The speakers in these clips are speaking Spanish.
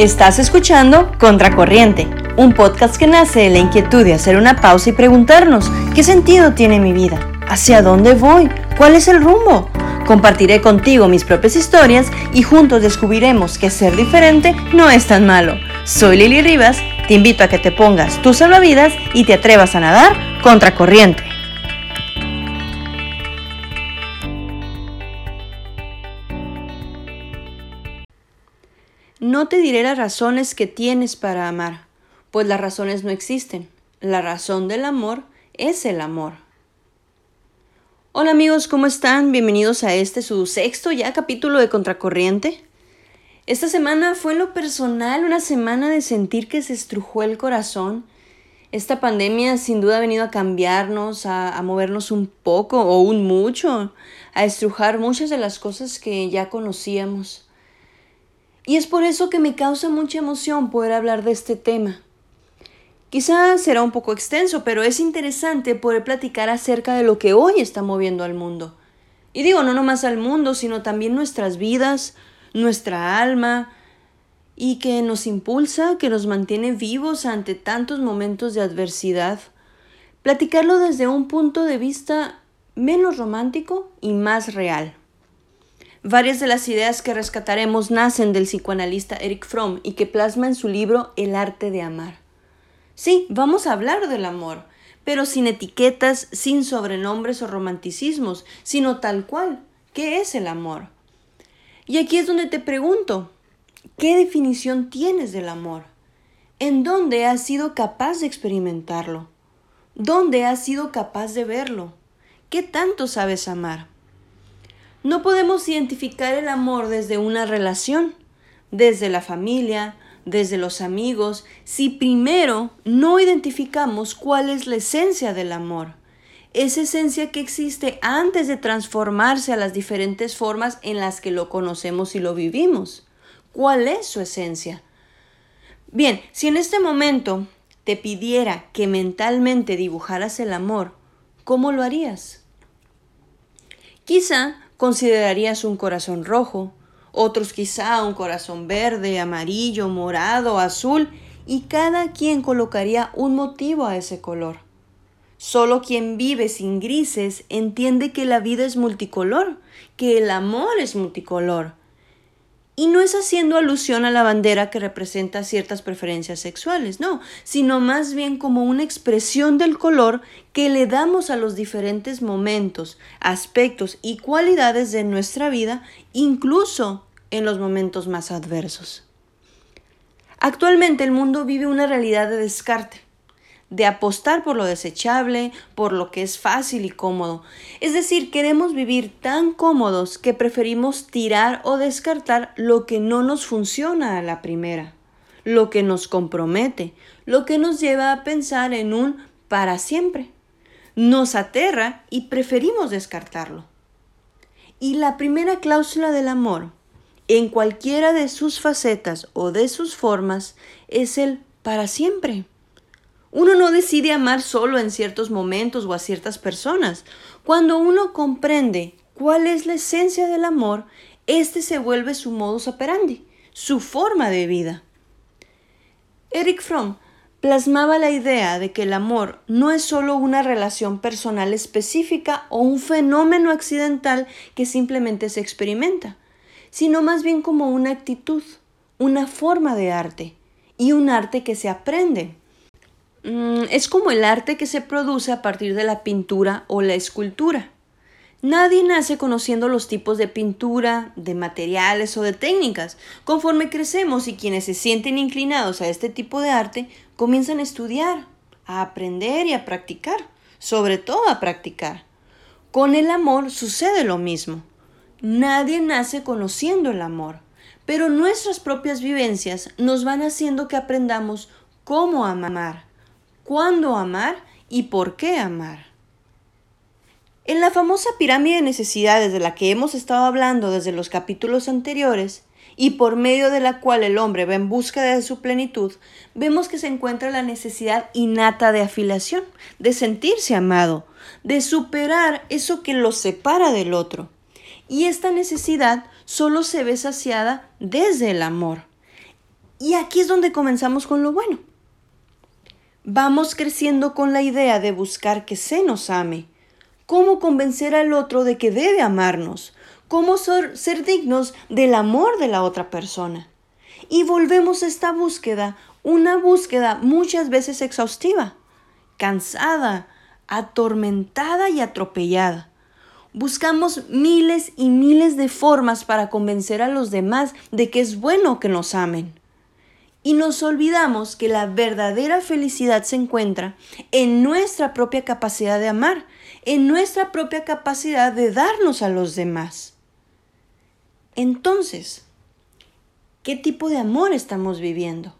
Estás escuchando Contracorriente, un podcast que nace de la inquietud de hacer una pausa y preguntarnos qué sentido tiene mi vida, hacia dónde voy, cuál es el rumbo. Compartiré contigo mis propias historias y juntos descubriremos que ser diferente no es tan malo. Soy Lili Rivas, te invito a que te pongas tus salvavidas y te atrevas a nadar contracorriente. No te diré las razones que tienes para amar, pues las razones no existen. La razón del amor es el amor. Hola amigos, ¿cómo están? Bienvenidos a este su sexto ya capítulo de Contracorriente. Esta semana fue en lo personal una semana de sentir que se estrujó el corazón. Esta pandemia sin duda ha venido a cambiarnos, a, a movernos un poco o un mucho, a estrujar muchas de las cosas que ya conocíamos. Y es por eso que me causa mucha emoción poder hablar de este tema. Quizás será un poco extenso, pero es interesante poder platicar acerca de lo que hoy está moviendo al mundo. Y digo, no nomás al mundo, sino también nuestras vidas, nuestra alma, y que nos impulsa, que nos mantiene vivos ante tantos momentos de adversidad. Platicarlo desde un punto de vista menos romántico y más real. Varias de las ideas que rescataremos nacen del psicoanalista Eric Fromm y que plasma en su libro El arte de amar. Sí, vamos a hablar del amor, pero sin etiquetas, sin sobrenombres o romanticismos, sino tal cual. ¿Qué es el amor? Y aquí es donde te pregunto, ¿qué definición tienes del amor? ¿En dónde has sido capaz de experimentarlo? ¿Dónde has sido capaz de verlo? ¿Qué tanto sabes amar? No podemos identificar el amor desde una relación, desde la familia, desde los amigos, si primero no identificamos cuál es la esencia del amor. Esa esencia que existe antes de transformarse a las diferentes formas en las que lo conocemos y lo vivimos. ¿Cuál es su esencia? Bien, si en este momento te pidiera que mentalmente dibujaras el amor, ¿cómo lo harías? Quizá considerarías un corazón rojo, otros quizá un corazón verde, amarillo, morado, azul, y cada quien colocaría un motivo a ese color. Solo quien vive sin grises entiende que la vida es multicolor, que el amor es multicolor, y no es haciendo alusión a la bandera que representa ciertas preferencias sexuales, no, sino más bien como una expresión del color que le damos a los diferentes momentos, aspectos y cualidades de nuestra vida, incluso en los momentos más adversos. Actualmente el mundo vive una realidad de descarte de apostar por lo desechable, por lo que es fácil y cómodo. Es decir, queremos vivir tan cómodos que preferimos tirar o descartar lo que no nos funciona a la primera, lo que nos compromete, lo que nos lleva a pensar en un para siempre. Nos aterra y preferimos descartarlo. Y la primera cláusula del amor, en cualquiera de sus facetas o de sus formas, es el para siempre. Uno no decide amar solo en ciertos momentos o a ciertas personas. Cuando uno comprende cuál es la esencia del amor, este se vuelve su modus operandi, su forma de vida. Eric Fromm plasmaba la idea de que el amor no es solo una relación personal específica o un fenómeno accidental que simplemente se experimenta, sino más bien como una actitud, una forma de arte, y un arte que se aprende, es como el arte que se produce a partir de la pintura o la escultura. Nadie nace conociendo los tipos de pintura, de materiales o de técnicas. Conforme crecemos y quienes se sienten inclinados a este tipo de arte comienzan a estudiar, a aprender y a practicar, sobre todo a practicar. Con el amor sucede lo mismo. Nadie nace conociendo el amor, pero nuestras propias vivencias nos van haciendo que aprendamos cómo amar cuándo amar y por qué amar. En la famosa pirámide de necesidades de la que hemos estado hablando desde los capítulos anteriores, y por medio de la cual el hombre va en búsqueda de su plenitud, vemos que se encuentra la necesidad innata de afiliación, de sentirse amado, de superar eso que lo separa del otro. Y esta necesidad solo se ve saciada desde el amor. Y aquí es donde comenzamos con lo bueno. Vamos creciendo con la idea de buscar que se nos ame, cómo convencer al otro de que debe amarnos, cómo ser, dignos del amor de la otra persona. Y volvemos a esta búsqueda, una búsqueda muchas veces exhaustiva, cansada, atormentada y atropellada. Buscamos miles y miles de formas para convencer a los demás de que es bueno que nos amen. Y nos olvidamos que la verdadera felicidad se encuentra en nuestra propia capacidad de amar, en nuestra propia capacidad de darnos a los demás. Entonces, ¿qué tipo de amor estamos viviendo?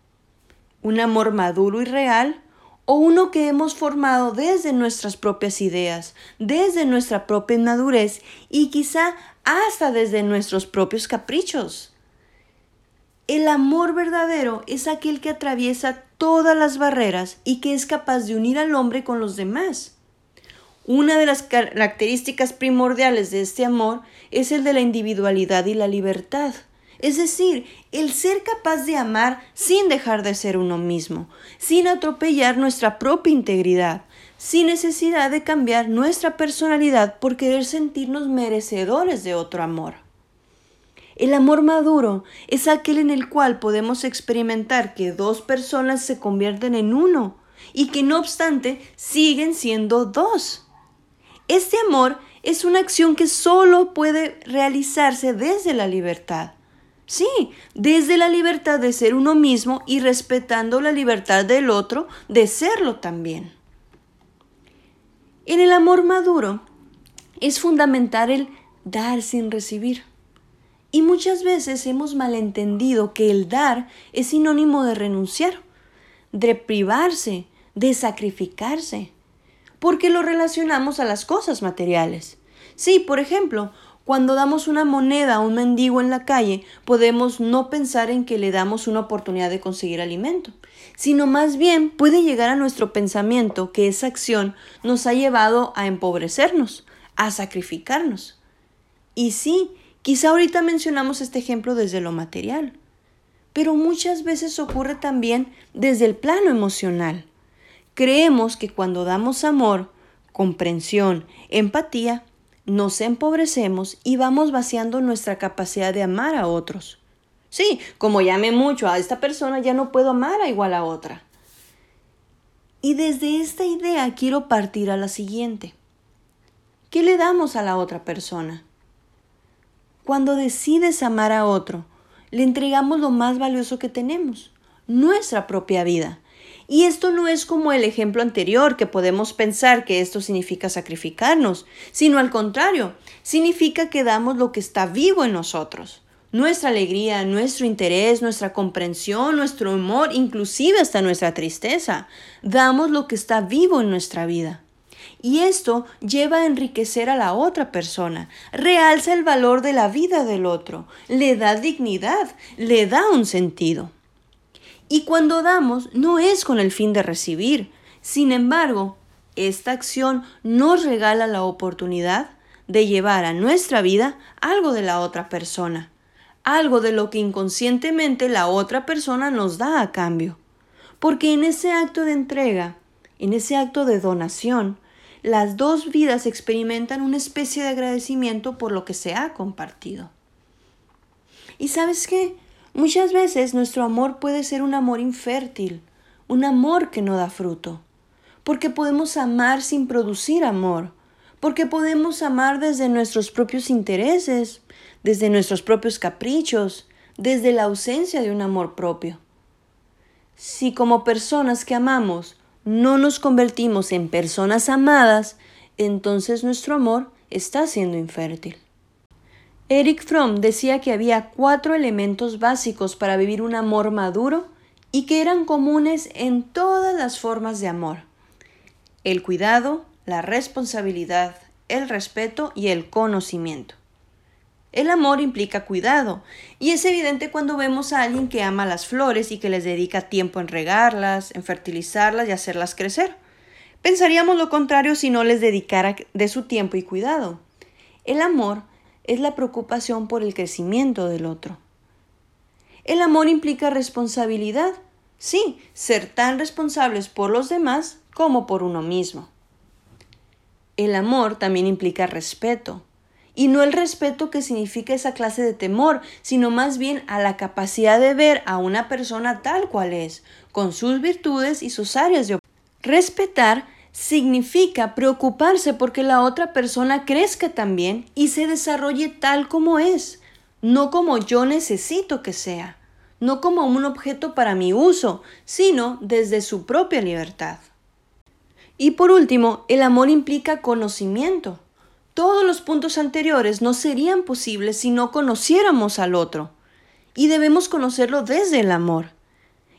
¿Un amor maduro y real o uno que hemos formado desde nuestras propias ideas, desde nuestra propia madurez y quizá hasta desde nuestros propios caprichos. El amor verdadero es aquel que atraviesa todas las barreras y que es capaz de unir al hombre con los demás. Una de las características primordiales de este amor es el de la individualidad y la libertad. Es decir, el ser capaz de amar sin dejar de ser uno mismo, sin atropellar nuestra propia integridad, sin necesidad de cambiar nuestra personalidad por querer sentirnos merecedores de otro amor. El amor maduro es aquel en el cual podemos experimentar que dos personas se convierten en uno y que no obstante siguen siendo dos. Este amor es una acción que solo puede realizarse desde la libertad. Sí, desde la libertad de ser uno mismo y respetando la libertad del otro de serlo también. En el amor maduro es fundamental el dar sin recibir. Y muchas veces hemos malentendido que el dar es sinónimo de renunciar, de privarse, de sacrificarse, porque lo relacionamos a las cosas materiales. Sí, por ejemplo, cuando damos una moneda a un mendigo en la calle, podemos no pensar en que le damos una oportunidad de conseguir alimento, sino más bien puede llegar a nuestro pensamiento que esa acción nos ha llevado a empobrecernos, a sacrificarnos. Y sí, quizá ahorita mencionamos este ejemplo desde lo material, pero muchas veces ocurre también desde el plano emocional. Creemos que cuando damos amor, comprensión, empatía, nos empobrecemos y vamos vaciando nuestra capacidad de amar a otros. Sí, como llame mucho a esta persona, ya no puedo amar a igual a otra. Y desde esta idea quiero partir a la siguiente. ¿Qué le damos a la otra persona? Cuando decides amar a otro, le entregamos lo más valioso que tenemos, nuestra propia vida. Y esto no es como el ejemplo anterior, que podemos pensar que esto significa sacrificarnos, sino al contrario, significa que damos lo que está vivo en nosotros. Nuestra alegría, nuestro interés, nuestra comprensión, nuestro humor, inclusive hasta nuestra tristeza. Damos lo que está vivo en nuestra vida. Y esto lleva a enriquecer a la otra persona, realza el valor de la vida del otro, le da dignidad, le da un sentido. Y cuando damos no es con el fin de recibir. Sin embargo, esta acción nos regala la oportunidad de llevar a nuestra vida algo de la otra persona, algo de lo que inconscientemente la otra persona nos da a cambio. Porque en ese acto de entrega, en ese acto de donación, las dos vidas experimentan una especie de agradecimiento por lo que se ha compartido. ¿Y sabes qué? Muchas veces nuestro amor puede ser un amor infértil, un amor que no da fruto, porque podemos amar sin producir amor, porque podemos amar desde nuestros propios intereses, desde nuestros propios caprichos, desde la ausencia de un amor propio. Si como personas que amamos no nos convertimos en personas amadas, entonces nuestro amor está siendo infértil. Eric Fromm decía que había cuatro elementos básicos para vivir un amor maduro y que eran comunes en todas las formas de amor. El cuidado, la responsabilidad, el respeto y el conocimiento. El amor implica cuidado, y es evidente cuando vemos a alguien que ama las flores y que les dedica tiempo en regarlas, en fertilizarlas y hacerlas crecer. Pensaríamos lo contrario si no les dedicara de su tiempo y cuidado. El amor es la preocupación por el crecimiento del otro. El amor implica responsabilidad. Sí, ser tan responsables por los demás como por uno mismo. El amor también implica respeto. Y no el respeto que significa esa clase de temor, sino más bien a la capacidad de ver a una persona tal cual es, con sus virtudes y sus áreas de Respetar significa preocuparse porque la otra persona crezca también y se desarrolle tal como es, no como yo necesito que sea, no como un objeto para mi uso, sino desde su propia libertad. Y por último, el amor implica conocimiento. Todos los puntos anteriores no serían posibles si no conociéramos al otro. Y debemos conocerlo desde el amor.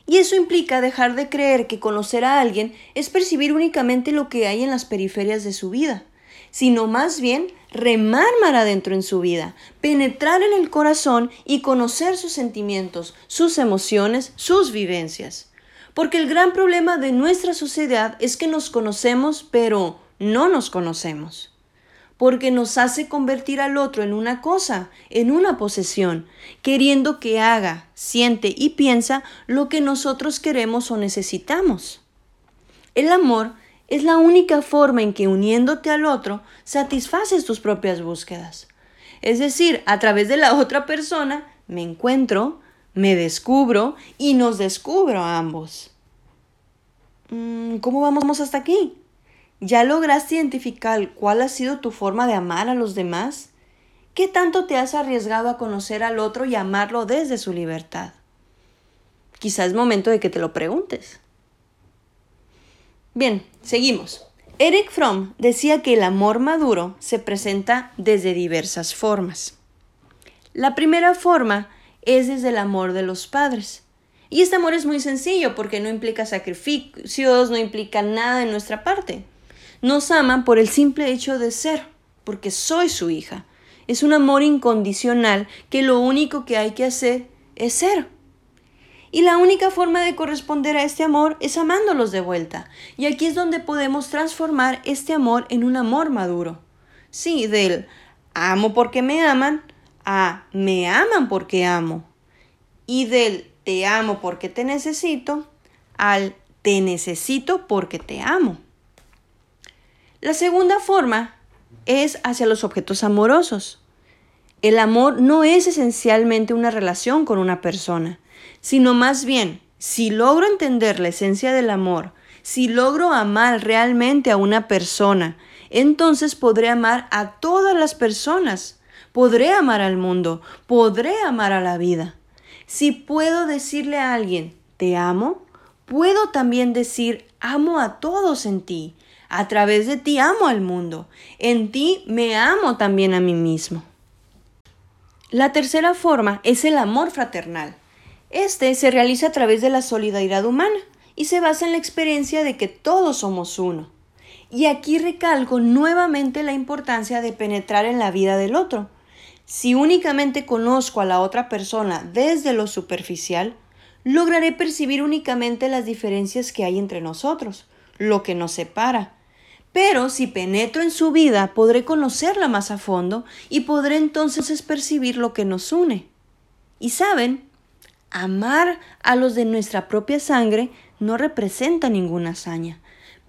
Y eso implica dejar de creer que conocer a alguien es percibir únicamente lo que hay en las periferias de su vida, sino más bien remar mar adentro en su vida, penetrar en el corazón y conocer sus sentimientos, sus emociones, sus vivencias. Porque el gran problema de nuestra sociedad es que nos conocemos, pero no nos conocemos porque nos hace convertir al otro en una cosa, en una posesión, queriendo que haga, siente y piensa lo que nosotros queremos o necesitamos. El amor es la única forma en que uniéndote al otro satisfaces tus propias búsquedas. Es decir, a través de la otra persona me encuentro, me descubro y nos descubro a ambos. Mm, ¿Cómo vamos hasta aquí? ¿Ya lograste identificar cuál ha sido tu forma de amar a los demás? ¿Qué tanto te has arriesgado a conocer al otro y amarlo desde su libertad? Quizás es momento de que te lo preguntes. Bien, seguimos. Eric Fromm decía que el amor maduro se presenta desde diversas formas. La primera forma es desde el amor de los padres. Y este amor es muy sencillo porque no implica sacrificios, no implica nada de nuestra parte. Nos aman por el simple hecho de ser, porque soy su hija. Es un amor incondicional que lo único que hay que hacer es ser. Y la única forma de corresponder a este amor es amándolos de vuelta. Y aquí es donde podemos transformar este amor en un amor maduro. Sí, del amo porque me aman a me aman porque amo. Y del te amo porque te necesito al te necesito porque te amo. La segunda forma es hacia los objetos amorosos. El amor no es esencialmente una relación con una persona, sino más bien, si logro entender la esencia del amor, si logro amar realmente a una persona, entonces podré amar a todas las personas, podré amar al mundo, podré amar a la vida. Si puedo decirle a alguien, te amo, puedo también decir, amo a todos en ti, a través de ti amo al mundo. En ti me amo también a mí mismo. La tercera forma es el amor fraternal. Este se realiza a través de la solidaridad humana y se basa en la experiencia de que todos somos uno. Y aquí recalco nuevamente la importancia de penetrar en la vida del otro. Si únicamente conozco a la otra persona desde lo superficial, lograré percibir únicamente las diferencias que hay entre nosotros, lo que nos separa, pero si penetro en su vida, podré conocerla más a fondo y podré entonces percibir lo que nos une. Y saben, amar a los de nuestra propia sangre no representa ninguna hazaña,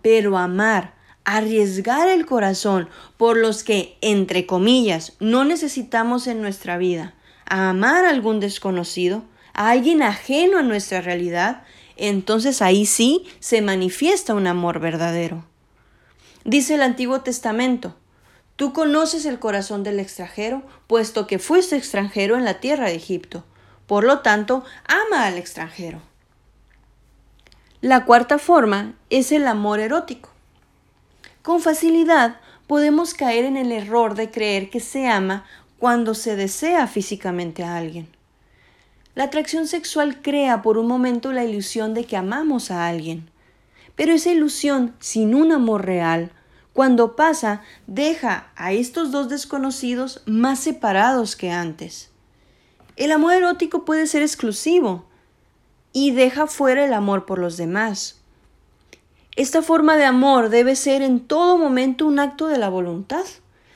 pero amar, arriesgar el corazón por los que, entre comillas, no necesitamos en nuestra vida, a amar a algún desconocido, a alguien ajeno a nuestra realidad, entonces ahí sí se manifiesta un amor verdadero. Dice el Antiguo Testamento, Tú conoces el corazón del extranjero, puesto que fuiste extranjero en la tierra de Egipto. Por lo tanto, ama al extranjero. La cuarta forma es el amor erótico. Con facilidad podemos caer en el error de creer que se ama cuando se desea físicamente a alguien. La atracción sexual crea por un momento la ilusión de que amamos a alguien. Pero esa ilusión sin un amor real, cuando pasa, deja a estos dos desconocidos más separados que antes. El amor erótico puede ser exclusivo y deja fuera el amor por los demás. Esta forma de amor debe ser en todo momento un acto de la voluntad,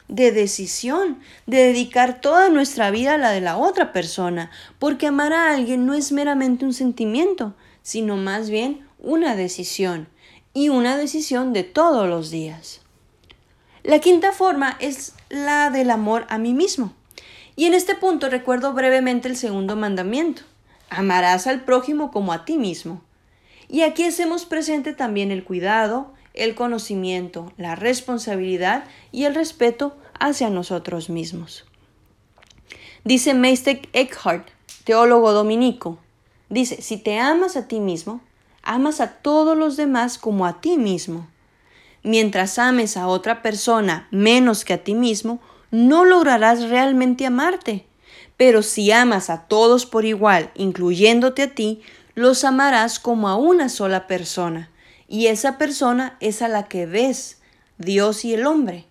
de decisión, de dedicar toda nuestra vida a la de la otra persona, porque amar a alguien no es meramente un sentimiento, sino más bien una decisión, y una decisión de todos los días. La quinta forma es la del amor a mí mismo. Y en este punto recuerdo brevemente el segundo mandamiento. Amarás al prójimo como a ti mismo. Y aquí hacemos presente también el cuidado, el conocimiento, la responsabilidad y el respeto hacia nosotros mismos. Dice Meister Eckhart, teólogo dominico, dice, si te amas a ti mismo, amas a todos los demás como a ti mismo. Mientras ames a otra persona menos que a ti mismo, no lograrás realmente amarte. Pero si amas a todos por igual, incluyéndote a ti, los amarás como a una sola persona. Y esa persona es a la que ves, Dios y el hombre.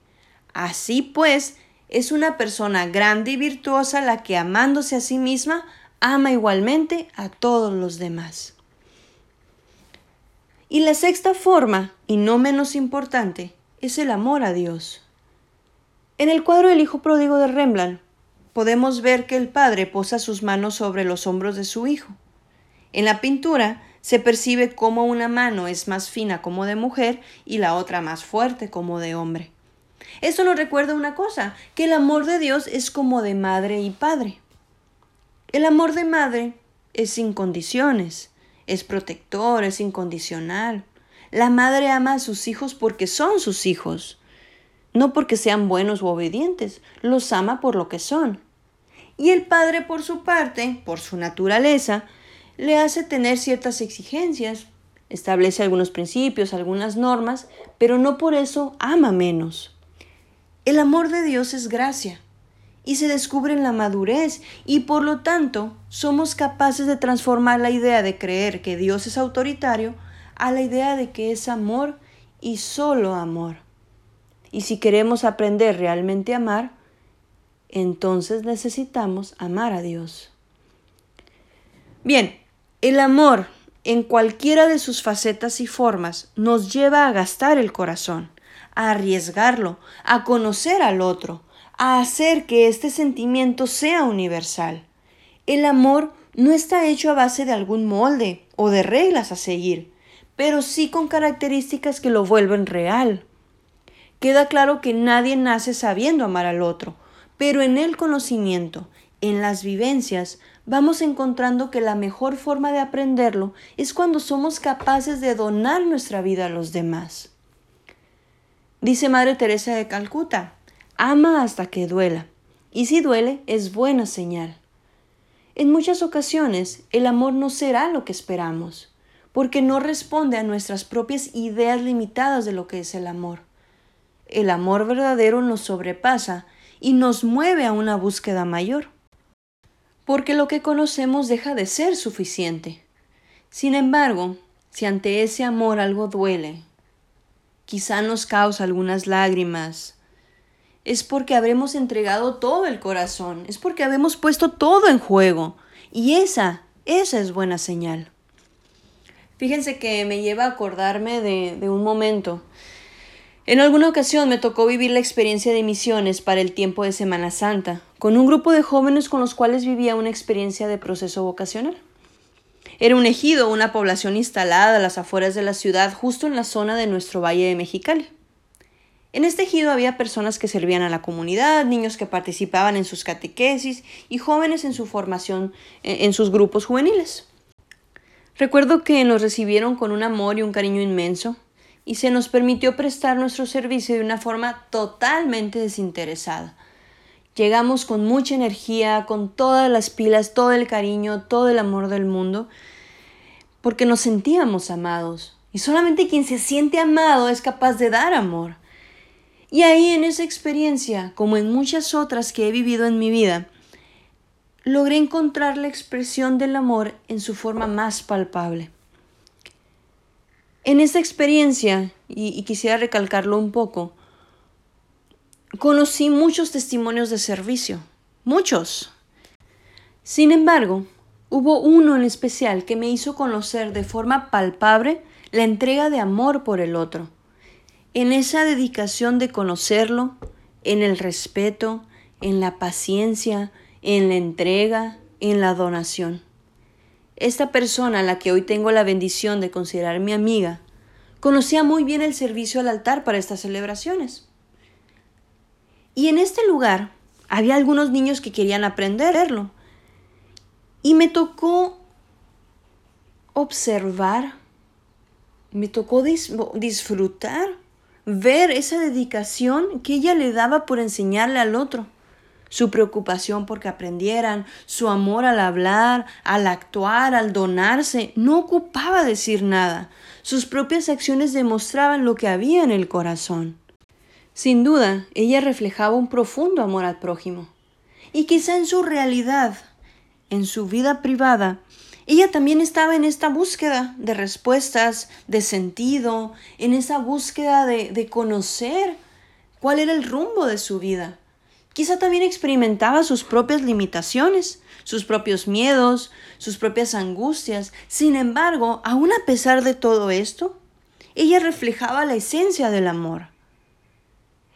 Así pues, es una persona grande y virtuosa la que amándose a sí misma, ama igualmente a todos los demás. Y la sexta forma, y no menos importante, es el amor a Dios. En el cuadro del Hijo Pródigo de Rembrandt podemos ver que el padre posa sus manos sobre los hombros de su hijo. En la pintura se percibe cómo una mano es más fina como de mujer y la otra más fuerte como de hombre. Esto nos recuerda una cosa, que el amor de Dios es como de madre y padre. El amor de madre es sin condiciones, es protector, es incondicional. La madre ama a sus hijos porque son sus hijos no porque sean buenos u obedientes, los ama por lo que son. Y el Padre, por su parte, por su naturaleza, le hace tener ciertas exigencias, establece algunos principios, algunas normas, pero no por eso ama menos. El amor de Dios es gracia y se descubre en la madurez y por lo tanto somos capaces de transformar la idea de creer que Dios es autoritario a la idea de que es amor y solo amor. Y si queremos aprender realmente a amar, entonces necesitamos amar a Dios. Bien, el amor en cualquiera de sus facetas y formas nos lleva a gastar el corazón, a arriesgarlo, a conocer al otro, a hacer que este sentimiento sea universal. El amor no está hecho a base de algún molde o de reglas a seguir, pero sí con características que lo vuelven real, Queda claro que nadie nace sabiendo amar al otro, pero en el conocimiento, en las vivencias, vamos encontrando que la mejor forma de aprenderlo es cuando somos capaces de donar nuestra vida a los demás. Dice Madre Teresa de Calcuta, ama hasta que duela, y si duele es buena señal. En muchas ocasiones el amor no será lo que esperamos, porque no responde a nuestras propias ideas limitadas de lo que es el amor. El amor verdadero nos sobrepasa y nos mueve a una búsqueda mayor. Porque lo que conocemos deja de ser suficiente. Sin embargo, si ante ese amor algo duele, quizá nos causa algunas lágrimas, es porque habremos entregado todo el corazón, es porque habremos puesto todo en juego. Y esa, esa es buena señal. Fíjense que me lleva a acordarme de, de un momento en alguna ocasión me tocó vivir la experiencia de misiones para el tiempo de Semana Santa, con un grupo de jóvenes con los cuales vivía una experiencia de proceso vocacional. Era un ejido, una población instalada a las afueras de la ciudad, justo en la zona de nuestro Valle de Mexicali. En este ejido había personas que servían a la comunidad, niños que participaban en sus catequesis y jóvenes en su formación eh, en sus grupos juveniles. Recuerdo que nos recibieron con un amor y un cariño inmenso, y se nos permitió prestar nuestro servicio de una forma totalmente desinteresada. Llegamos con mucha energía, con todas las pilas, todo el cariño, todo el amor del mundo, porque nos sentíamos amados. Y solamente quien se siente amado es capaz de dar amor. Y ahí en esa experiencia, como en muchas otras que he vivido en mi vida, logré encontrar la expresión del amor en su forma más palpable. En esta experiencia, y, quisiera recalcarlo un poco, conocí muchos testimonios de servicio, muchos. Sin embargo, hubo uno en especial que me hizo conocer de forma palpable la entrega de amor por el otro. En esa dedicación de conocerlo, en el respeto, en la paciencia, en la entrega, en la donación. Esta persona, a la que hoy tengo la bendición de considerar mi amiga, conocía muy bien el servicio al altar para estas celebraciones. Y en este lugar había algunos niños que querían aprenderlo. Y me tocó observar, me tocó disfrutar, ver esa dedicación que ella le daba por enseñarle al otro su preocupación porque aprendieran, su amor al hablar, al actuar, al donarse, no ocupaba decir nada. Sus propias acciones demostraban lo que había en el corazón. Sin duda, ella reflejaba un profundo amor al prójimo. Y quizá en su realidad, en su vida privada, ella también estaba en esta búsqueda de respuestas, de sentido, en esa búsqueda de, de conocer cuál era el rumbo de su vida. Quizá también experimentaba sus propias limitaciones, sus propios miedos, sus propias angustias. Sin embargo, aun a pesar de todo esto, ella reflejaba la esencia del amor.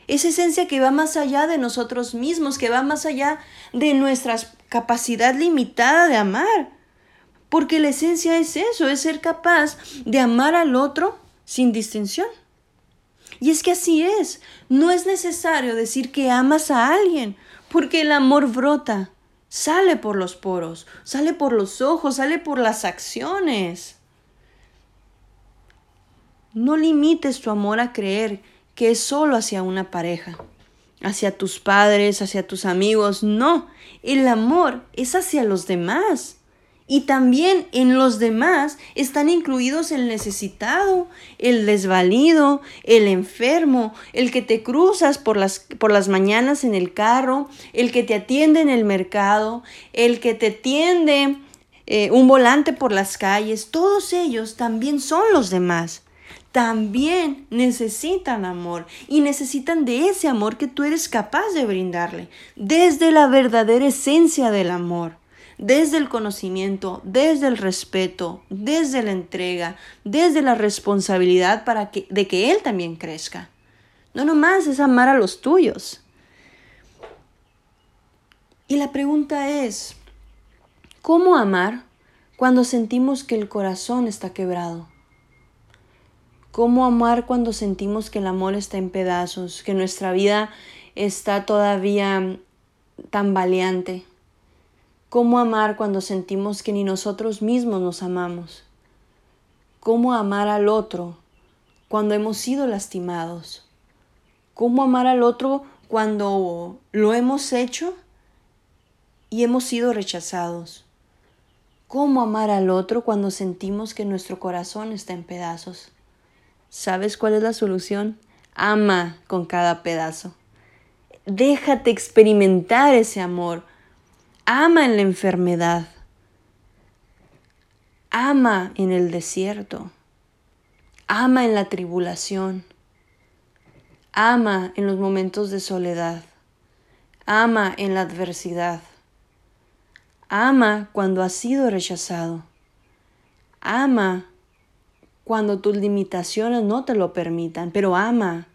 Esa esencia que va más allá de nosotros mismos, que va más allá de nuestra capacidad limitada de amar. Porque la esencia es eso, es ser capaz de amar al otro sin distinción. Y es que así es. No es necesario decir que amas a alguien, porque el amor brota, sale por los poros, sale por los ojos, sale por las acciones. No limites tu amor a creer que es solo hacia una pareja, hacia tus padres, hacia tus amigos. No, el amor es hacia los demás. Y también en los demás están incluidos el necesitado, el desvalido, el enfermo, el que te cruzas por las, por las mañanas en el carro, el que te atiende en el mercado, el que te tiende eh, un volante por las calles. Todos ellos también son los demás. También necesitan amor y necesitan de ese amor que tú eres capaz de brindarle, desde la verdadera esencia del amor desde el conocimiento, desde el respeto, desde la entrega, desde la responsabilidad para que, de que Él también crezca. No nomás es amar a los tuyos. Y la pregunta es, ¿cómo amar cuando sentimos que el corazón está quebrado? ¿Cómo amar cuando sentimos que el amor está en pedazos, que nuestra vida está todavía tambaleante? ¿Cómo amar cuando sentimos que ni nosotros mismos nos amamos? ¿Cómo amar al otro cuando hemos sido lastimados? ¿Cómo amar al otro cuando lo hemos hecho y hemos sido rechazados? ¿Cómo amar al otro cuando sentimos que nuestro corazón está en pedazos? ¿Sabes cuál es la solución? Ama con cada pedazo. Déjate experimentar ese amor ama en la enfermedad, ama en el desierto, ama en la tribulación, ama en los momentos de soledad, ama en la adversidad, ama cuando has sido rechazado, ama cuando tus limitaciones no te lo permitan, pero ama,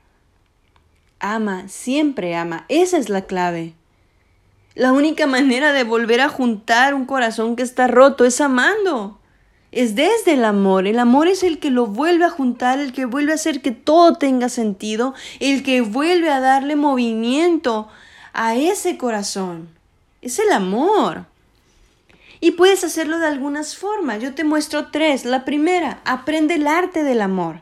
ama, siempre ama, esa es la clave. La única manera de volver a juntar un corazón que está roto es amando. Es desde el amor. El amor es el que lo vuelve a juntar, el que vuelve a hacer que todo tenga sentido, el que vuelve a darle movimiento a ese corazón. Es el amor. Y puedes hacerlo de algunas formas. Yo te muestro tres. La primera, aprende el arte del amor.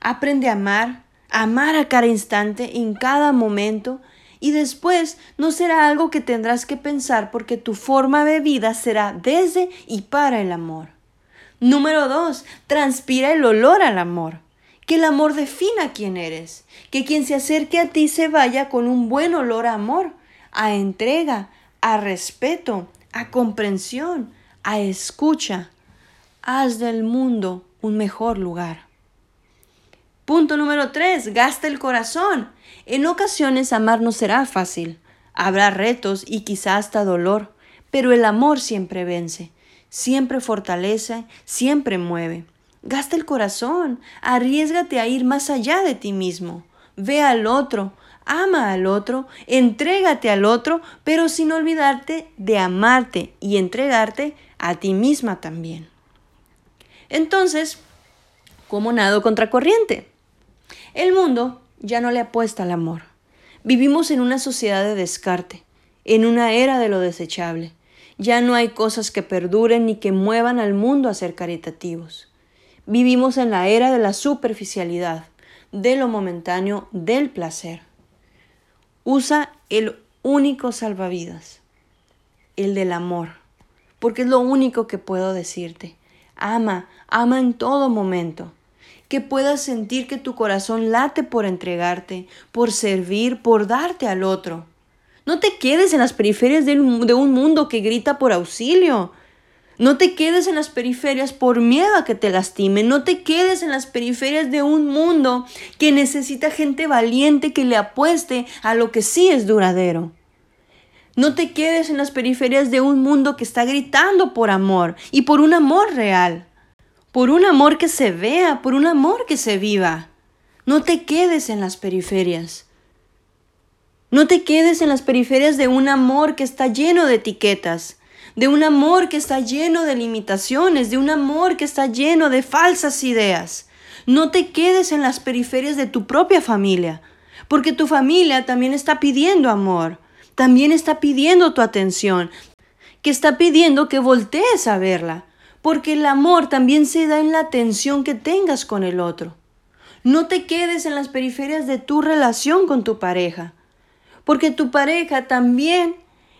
Aprende a amar, amar a cada instante, en cada momento, y después no será algo que tendrás que pensar porque tu forma de vida será desde y para el amor. Número dos, transpira el olor al amor. Que el amor defina quién eres. Que quien se acerque a ti se vaya con un buen olor a amor, a entrega, a respeto, a comprensión, a escucha. Haz del mundo un mejor lugar. Punto número tres, gasta el corazón. En ocasiones amar no será fácil. Habrá retos y quizá hasta dolor, pero el amor siempre vence, siempre fortalece, siempre mueve. Gasta el corazón, arriesgate a ir más allá de ti mismo. Ve al otro, ama al otro, entrégate al otro, pero sin olvidarte de amarte y entregarte a ti misma también. Entonces, ¿cómo nado contracorriente? El mundo ya no le apuesta al amor. Vivimos en una sociedad de descarte, en una era de lo desechable. Ya no hay cosas que perduren ni que muevan al mundo a ser caritativos. Vivimos en la era de la superficialidad, de lo momentáneo, del placer. Usa el único salvavidas, el del amor, porque es lo único que puedo decirte. Ama, ama en todo momento. Que puedas sentir que tu corazón late por entregarte, por servir, por darte al otro. No te quedes en las periferias de un mundo que grita por auxilio. No te quedes en las periferias por miedo a que te lastimen. No te quedes en las periferias de un mundo que necesita gente valiente que le apueste a lo que sí es duradero. No te quedes en las periferias de un mundo que está gritando por amor y por un amor real. Por un amor que se vea, por un amor que se viva. No te quedes en las periferias. No te quedes en las periferias de un amor que está lleno de etiquetas, de un amor que está lleno de limitaciones, de un amor que está lleno de falsas ideas. No te quedes en las periferias de tu propia familia, porque tu familia también está pidiendo amor, también está pidiendo tu atención, que está pidiendo que voltees a verla, porque el amor también se da en la atención que tengas con el otro. No te quedes en las periferias de tu relación con tu pareja, porque tu pareja también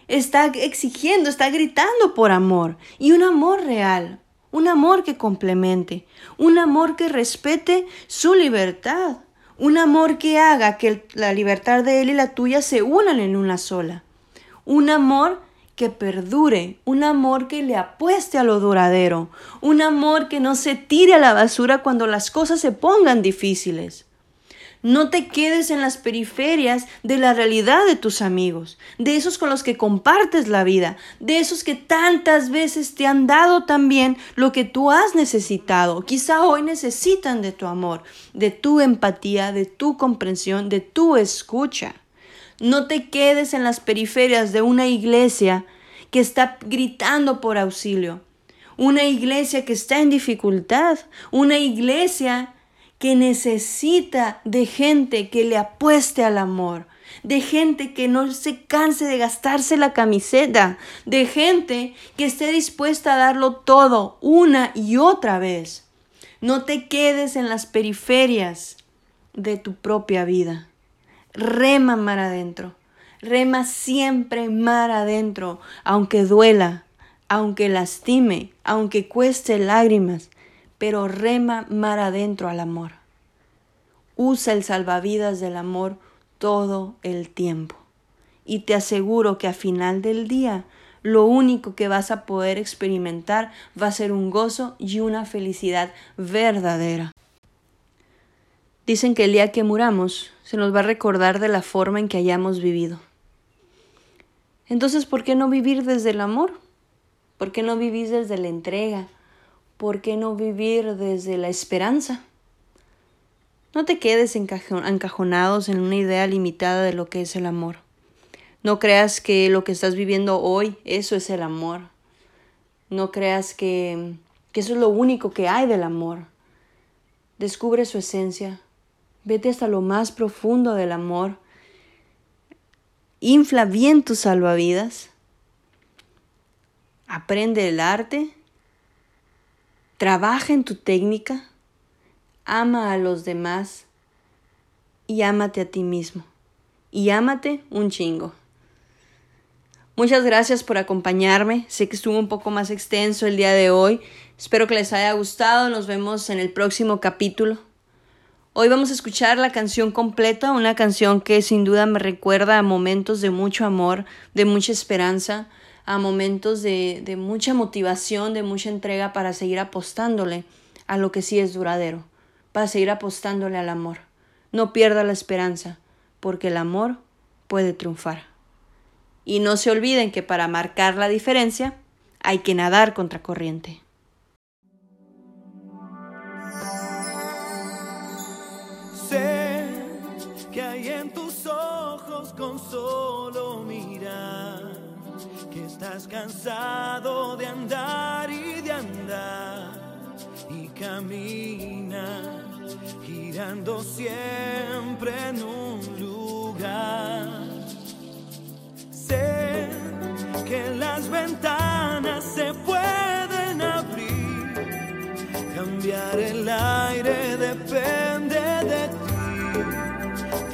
está exigiendo, está gritando por amor y un amor real, un amor que complemente, un amor que respete su libertad, un amor que haga que la libertad de él y la tuya se unan en una sola, un amor que perdure, un amor que le apueste a lo duradero, un amor que no se tire a la basura cuando las cosas se pongan difíciles. No te quedes en las periferias de la realidad de tus amigos, de esos con los que compartes la vida, de esos que tantas veces te han dado también lo que tú has necesitado. Quizá hoy necesitan de tu amor, de tu empatía, de tu comprensión, de tu escucha. No te quedes en las periferias de una iglesia que está gritando por auxilio, una iglesia que está en dificultad, una iglesia que necesita de gente que le apueste al amor, de gente que no se canse de gastarse la camiseta, de gente que esté dispuesta a darlo todo una y otra vez. No te quedes en las periferias de tu propia vida. Rema mar adentro. Rema siempre mar adentro, aunque duela, aunque lastime, aunque cueste lágrimas pero rema mar adentro al amor. Usa el salvavidas del amor todo el tiempo. Y te aseguro que a final del día lo único que vas a poder experimentar va a ser un gozo y una felicidad verdadera. Dicen que el día que muramos se nos va a recordar de la forma en que hayamos vivido. Entonces, ¿por qué no vivir desde el amor? ¿Por qué no vivir desde la entrega, ¿por qué no vivir desde la esperanza? No te quedes encajonados en una idea limitada de lo que es el amor. No creas que lo que estás viviendo hoy, eso es el amor. No creas que, que eso es lo único que hay del amor. Descubre su esencia. Vete hasta lo más profundo del amor. Infla bien tus salvavidas. Aprende el arte Trabaja en tu técnica, ama a los demás y ámate a ti mismo. Y ámate un chingo. Muchas gracias por acompañarme. Sé que estuvo un poco más extenso el día de hoy. Espero que les haya gustado. Nos vemos en el próximo capítulo. Hoy vamos a escuchar la canción completa, una canción que sin duda me recuerda a momentos de mucho amor, de mucha esperanza, a momentos de, de mucha motivación, de mucha entrega para seguir apostándole a lo que sí es duradero, para seguir apostándole al amor. No pierda la esperanza, porque el amor puede triunfar. Y no se olviden que para marcar la diferencia hay que nadar contra corriente. en tus ojos con solo mirar que estás cansado de andar y de andar y camina girando siempre en un lugar. Sé que las ventanas se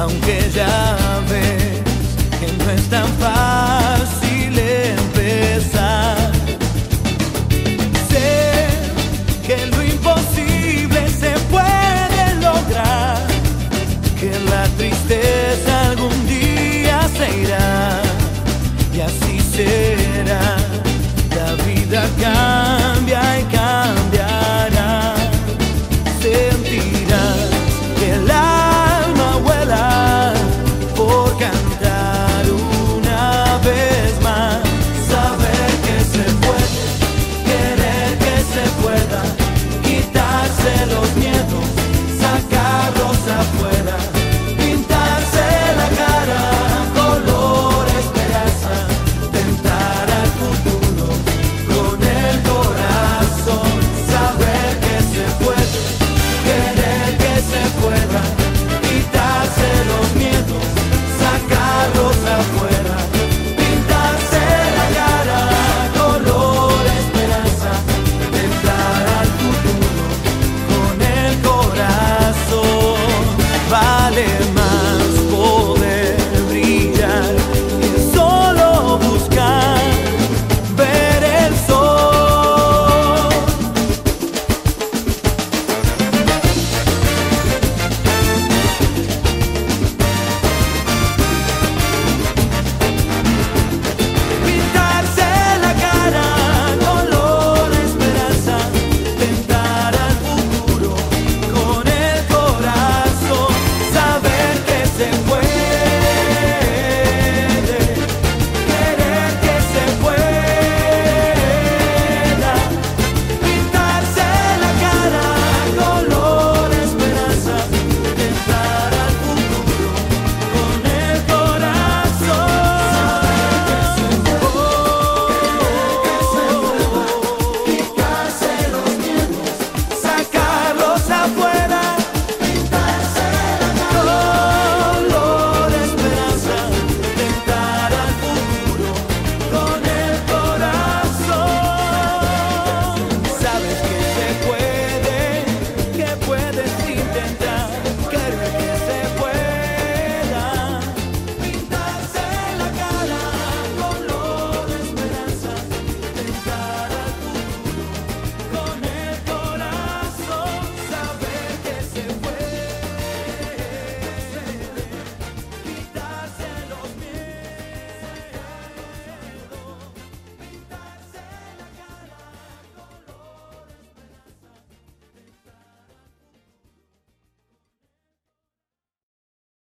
aunque